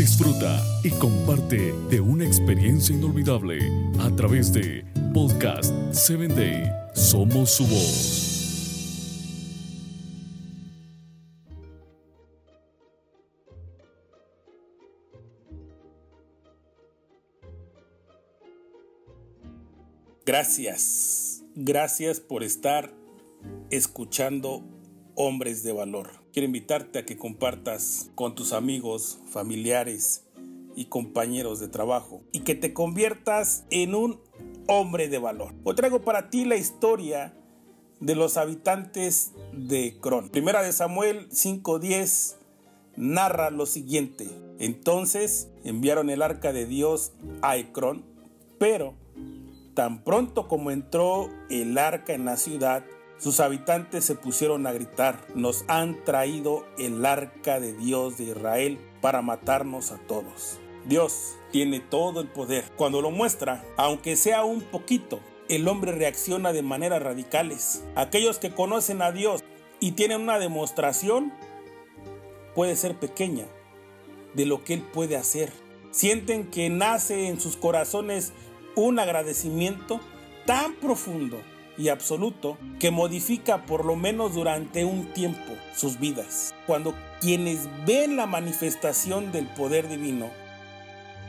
Disfruta y comparte de una experiencia inolvidable a través de Podcast 7 Day. Somos su voz. Gracias, gracias por estar escuchando Hombres de Valor. Quiero invitarte a que compartas con tus amigos, familiares y compañeros de trabajo y que te conviertas en un hombre de valor. Hoy traigo para ti la historia de los habitantes de Cron. Primera de Samuel 5:10 narra lo siguiente. Entonces enviaron el arca de Dios a Ecrón, pero Tan pronto como entró el arca en la ciudad, sus habitantes se pusieron a gritar, nos han traído el arca de Dios de Israel para matarnos a todos. Dios tiene todo el poder. Cuando lo muestra, aunque sea un poquito, el hombre reacciona de maneras radicales. Aquellos que conocen a Dios y tienen una demostración, puede ser pequeña, de lo que Él puede hacer. Sienten que nace en sus corazones un agradecimiento tan profundo y absoluto que modifica por lo menos durante un tiempo sus vidas. Cuando quienes ven la manifestación del poder divino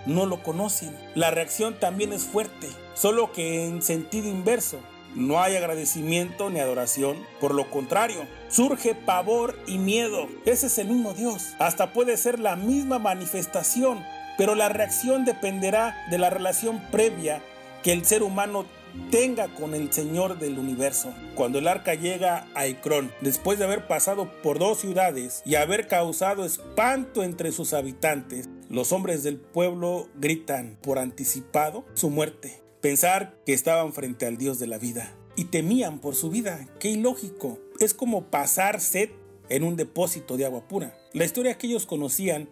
no lo conocen, la reacción también es fuerte, solo que en sentido inverso. No hay agradecimiento ni adoración, por lo contrario, surge pavor y miedo. Ese es el mismo Dios. Hasta puede ser la misma manifestación pero la reacción dependerá de la relación previa que el ser humano tenga con el Señor del universo. Cuando el arca llega a Ecrón, después de haber pasado por dos ciudades y haber causado espanto entre sus habitantes, los hombres del pueblo gritan por anticipado su muerte. Pensar que estaban frente al Dios de la vida y temían por su vida. Qué ilógico. Es como pasar sed en un depósito de agua pura. La historia que ellos conocían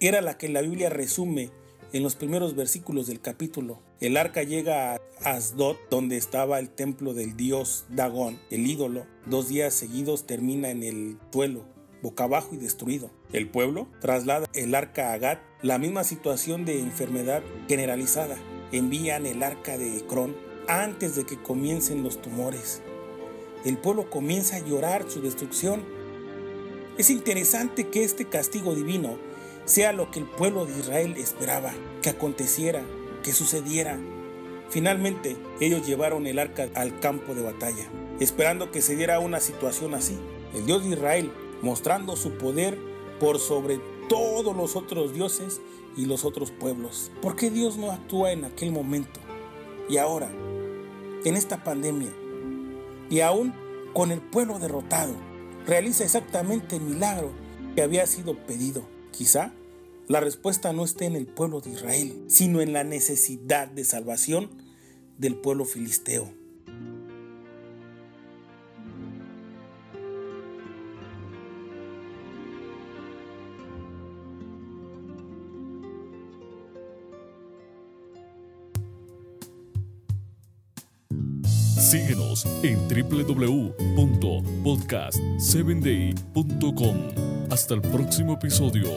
era la que la Biblia resume en los primeros versículos del capítulo. El arca llega a Asdod, donde estaba el templo del dios Dagón, el ídolo. Dos días seguidos termina en el suelo, boca abajo y destruido. El pueblo traslada el arca a Gat, la misma situación de enfermedad generalizada. Envían el arca de Ecrón antes de que comiencen los tumores. El pueblo comienza a llorar su destrucción. Es interesante que este castigo divino sea lo que el pueblo de Israel esperaba, que aconteciera, que sucediera. Finalmente, ellos llevaron el arca al campo de batalla, esperando que se diera una situación así. El Dios de Israel, mostrando su poder por sobre todos los otros dioses y los otros pueblos. ¿Por qué Dios no actúa en aquel momento? Y ahora, en esta pandemia, y aún con el pueblo derrotado, realiza exactamente el milagro que había sido pedido. Quizá la respuesta no esté en el pueblo de Israel, sino en la necesidad de salvación del pueblo filisteo. Síguenos en www.podcast7day.com. Hasta el próximo episodio.